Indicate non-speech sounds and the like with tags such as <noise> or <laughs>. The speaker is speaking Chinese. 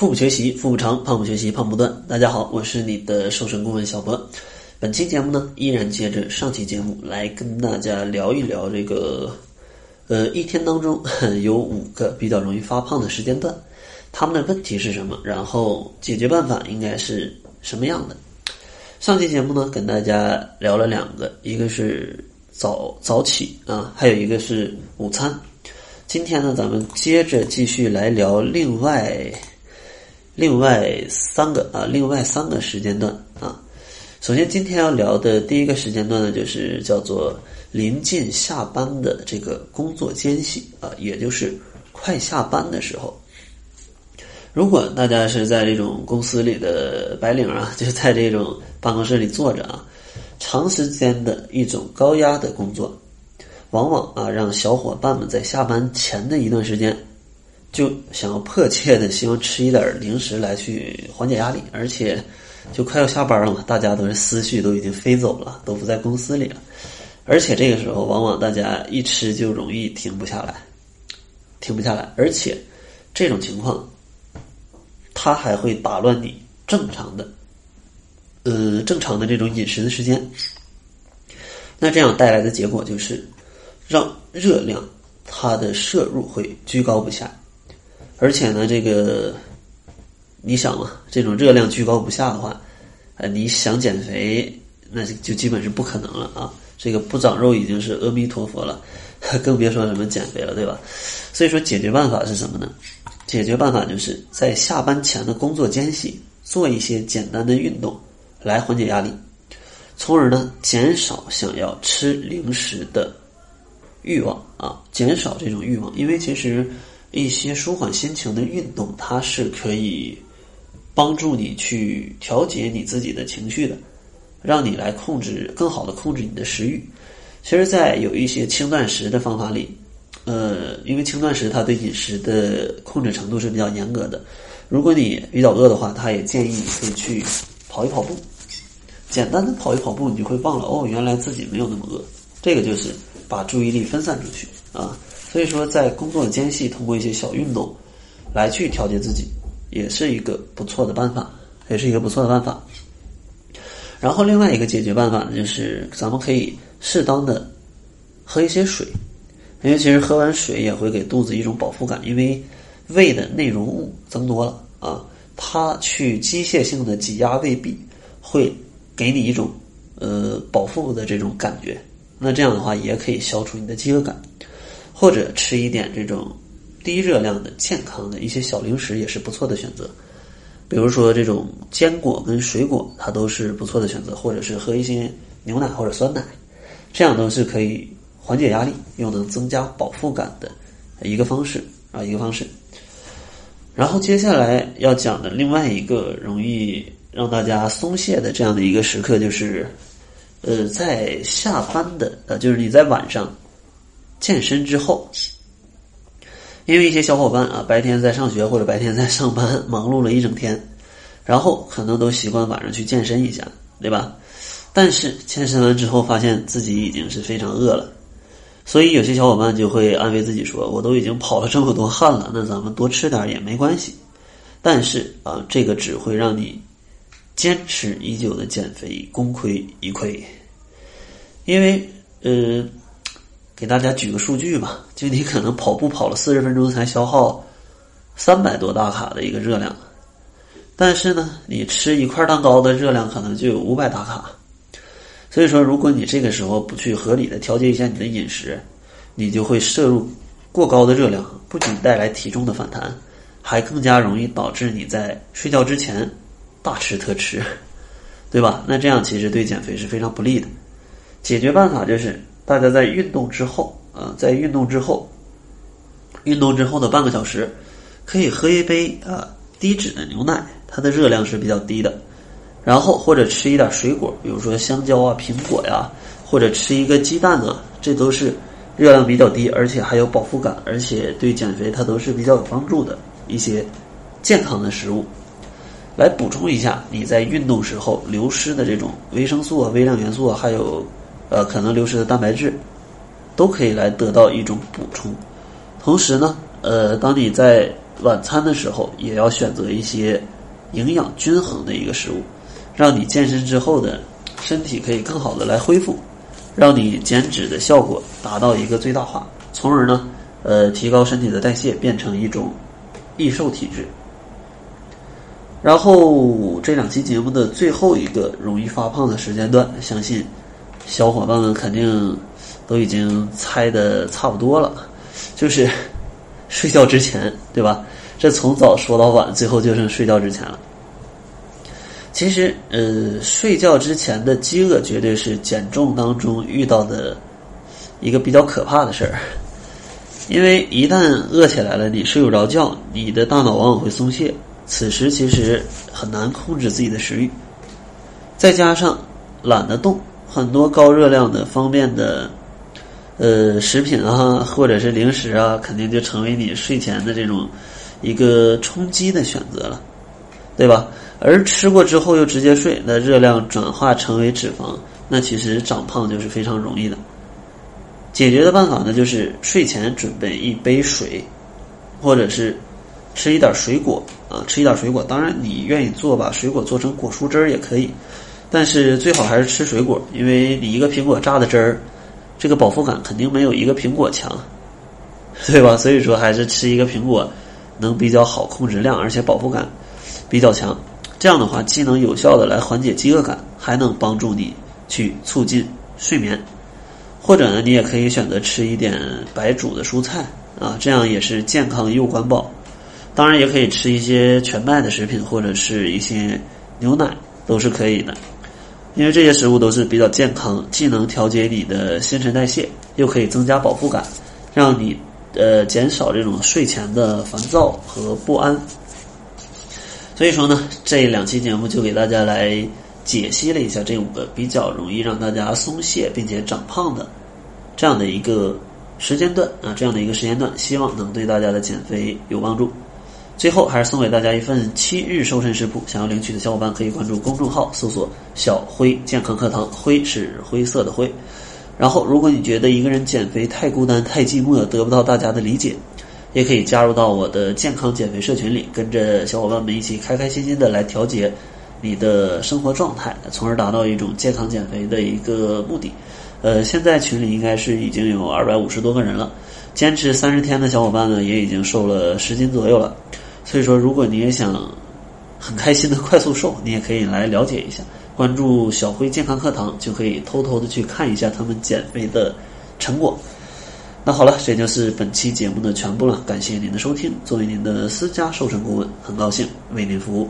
腹部学习，腹部长；胖不学习，胖不断。大家好，我是你的瘦身顾问小博。本期节目呢，依然接着上期节目来跟大家聊一聊这个，呃，一天当中 <laughs> 有五个比较容易发胖的时间段，他们的问题是什么？然后解决办法应该是什么样的？上期节目呢，跟大家聊了两个，一个是早早起啊，还有一个是午餐。今天呢，咱们接着继续来聊另外。另外三个啊，另外三个时间段啊。首先，今天要聊的第一个时间段呢，就是叫做临近下班的这个工作间隙啊，也就是快下班的时候。如果大家是在这种公司里的白领啊，<laughs> 就在这种办公室里坐着啊，长时间的一种高压的工作，往往啊，让小伙伴们在下班前的一段时间。就想要迫切的希望吃一点零食来去缓解压力，而且就快要下班了嘛，大家都是思绪都已经飞走了，都不在公司里了，而且这个时候往往大家一吃就容易停不下来，停不下来，而且这种情况，它还会打乱你正常的，呃正常的这种饮食的时间，那这样带来的结果就是让热量它的摄入会居高不下。而且呢，这个你想嘛，这种热量居高不下的话，呃，你想减肥，那就就基本是不可能了啊！这个不长肉已经是阿弥陀佛了，<laughs> 更别说什么减肥了，对吧？所以说，解决办法是什么呢？解决办法就是在下班前的工作间隙做一些简单的运动，来缓解压力，从而呢减少想要吃零食的欲望啊，减少这种欲望，因为其实。一些舒缓心情的运动，它是可以帮助你去调节你自己的情绪的，让你来控制更好的控制你的食欲。其实，在有一些轻断食的方法里，呃，因为轻断食它对饮食的控制程度是比较严格的。如果你比较饿的话，他也建议你可以去跑一跑步，简单的跑一跑步，你就会忘了哦，原来自己没有那么饿。这个就是把注意力分散出去啊。所以说，在工作的间隙，通过一些小运动，来去调节自己，也是一个不错的办法，也是一个不错的办法。然后，另外一个解决办法呢，就是咱们可以适当的喝一些水，因为其实喝完水也会给肚子一种饱腹感，因为胃的内容物增多了啊，它去机械性的挤压胃壁，会给你一种呃饱腹的这种感觉。那这样的话，也可以消除你的饥饿感。或者吃一点这种低热量的健康的一些小零食也是不错的选择，比如说这种坚果跟水果，它都是不错的选择，或者是喝一些牛奶或者酸奶，这样都是可以缓解压力又能增加饱腹感的一个方式啊一个方式。然后接下来要讲的另外一个容易让大家松懈的这样的一个时刻，就是呃在下班的呃就是你在晚上。健身之后，因为一些小伙伴啊，白天在上学或者白天在上班，忙碌了一整天，然后可能都习惯晚上去健身一下，对吧？但是健身完之后，发现自己已经是非常饿了，所以有些小伙伴就会安慰自己说：“我都已经跑了这么多汗了，那咱们多吃点也没关系。”但是啊，这个只会让你坚持已久的减肥功亏一篑，因为呃。给大家举个数据吧，就你可能跑步跑了四十分钟才消耗三百多大卡的一个热量，但是呢，你吃一块蛋糕的热量可能就有五百大卡。所以说，如果你这个时候不去合理的调节一下你的饮食，你就会摄入过高的热量，不仅带来体重的反弹，还更加容易导致你在睡觉之前大吃特吃，对吧？那这样其实对减肥是非常不利的。解决办法就是。大家在运动之后啊，在运动之后，运动之后的半个小时，可以喝一杯啊低脂的牛奶，它的热量是比较低的。然后或者吃一点水果，比如说香蕉啊、苹果呀，或者吃一个鸡蛋啊，这都是热量比较低，而且还有饱腹感，而且对减肥它都是比较有帮助的一些健康的食物，来补充一下你在运动时候流失的这种维生素啊、微量元素啊，还有。呃，可能流失的蛋白质，都可以来得到一种补充。同时呢，呃，当你在晚餐的时候也要选择一些营养均衡的一个食物，让你健身之后的身体可以更好的来恢复，让你减脂的效果达到一个最大化，从而呢，呃，提高身体的代谢，变成一种易瘦体质。然后这两期节目的最后一个容易发胖的时间段，相信小伙伴们肯定都已经猜的差不多了，就是 <laughs> 睡觉之前，对吧？这从早说到晚，最后就剩睡觉之前了。其实，呃，睡觉之前的饥饿绝对是减重当中遇到的一个比较可怕的事儿，因为一旦饿起来了，你睡不着觉，你的大脑往往会松懈。此时其实很难控制自己的食欲，再加上懒得动，很多高热量的方便的呃食品啊，或者是零食啊，肯定就成为你睡前的这种一个充饥的选择了，对吧？而吃过之后又直接睡，那热量转化成为脂肪，那其实长胖就是非常容易的。解决的办法呢，就是睡前准备一杯水，或者是。吃一点水果啊，吃一点水果。当然，你愿意做把水果做成果蔬汁儿也可以，但是最好还是吃水果，因为你一个苹果榨的汁儿，这个饱腹感肯定没有一个苹果强，<laughs> 对吧？所以说还是吃一个苹果能比较好控制量，而且饱腹感比较强。这样的话，既能有效的来缓解饥饿感，还能帮助你去促进睡眠。或者呢，你也可以选择吃一点白煮的蔬菜啊，这样也是健康又管饱。当然也可以吃一些全麦的食品或者是一些牛奶都是可以的，因为这些食物都是比较健康，既能调节你的新陈代谢，又可以增加饱腹感，让你呃减少这种睡前的烦躁和不安。所以说呢，这两期节目就给大家来解析了一下这五个比较容易让大家松懈并且长胖的这样的一个时间段啊，这样的一个时间段，希望能对大家的减肥有帮助。最后还是送给大家一份七日瘦身食谱，想要领取的小伙伴可以关注公众号，搜索“小辉健康课堂”，灰是灰色的灰。然后，如果你觉得一个人减肥太孤单、太寂寞，得不到大家的理解，也可以加入到我的健康减肥社群里，跟着小伙伴们一起开开心心的来调节你的生活状态，从而达到一种健康减肥的一个目的。呃，现在群里应该是已经有二百五十多个人了，坚持三十天的小伙伴呢，也已经瘦了十斤左右了。所以说，如果你也想很开心的快速瘦，你也可以来了解一下，关注小辉健康课堂，就可以偷偷的去看一下他们减肥的成果。那好了，这就是本期节目的全部了，感谢您的收听。作为您的私家瘦身顾问，很高兴为您服务。